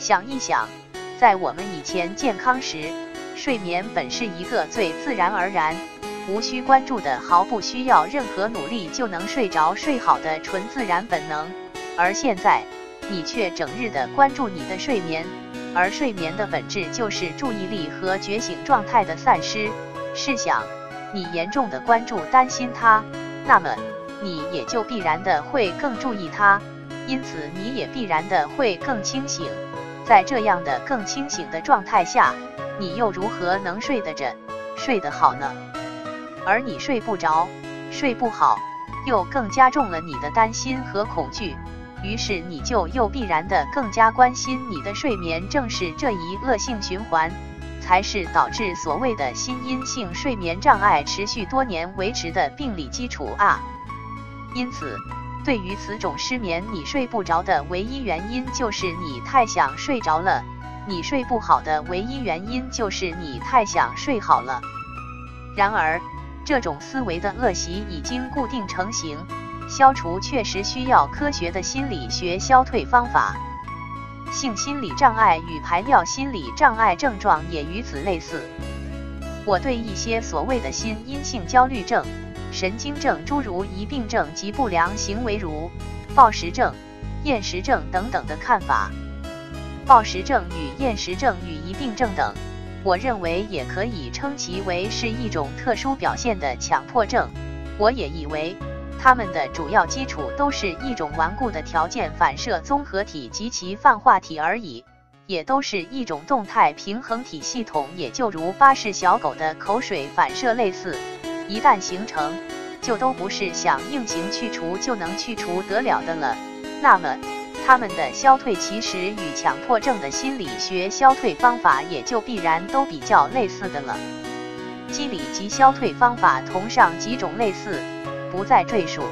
想一想，在我们以前健康时，睡眠本是一个最自然而然、无需关注的、毫不需要任何努力就能睡着睡好的纯自然本能。而现在，你却整日的关注你的睡眠，而睡眠的本质就是注意力和觉醒状态的散失。试想，你严重的关注、担心它，那么你也就必然的会更注意它，因此你也必然的会更清醒。在这样的更清醒的状态下，你又如何能睡得着、睡得好呢？而你睡不着、睡不好，又更加重了你的担心和恐惧，于是你就又必然的更加关心你的睡眠。正是这一恶性循环，才是导致所谓的心因性睡眠障碍持续多年维持的病理基础啊！因此。对于此种失眠，你睡不着的唯一原因就是你太想睡着了；你睡不好的唯一原因就是你太想睡好了。然而，这种思维的恶习已经固定成型，消除确实需要科学的心理学消退方法。性心理障碍与排尿心理障碍症状也与此类似。我对一些所谓的心因性焦虑症。神经症，诸如疑病症及不良行为如暴食症、厌食症等等的看法。暴食症与厌食症与疑病症等，我认为也可以称其为是一种特殊表现的强迫症。我也以为，它们的主要基础都是一种顽固的条件反射综合体及其泛化体而已，也都是一种动态平衡体系统，也就如巴氏小狗的口水反射类似。一旦形成，就都不是想硬行去除就能去除得了的了。那么，他们的消退其实与强迫症的心理学消退方法也就必然都比较类似的了。机理及消退方法同上几种类似，不再赘述。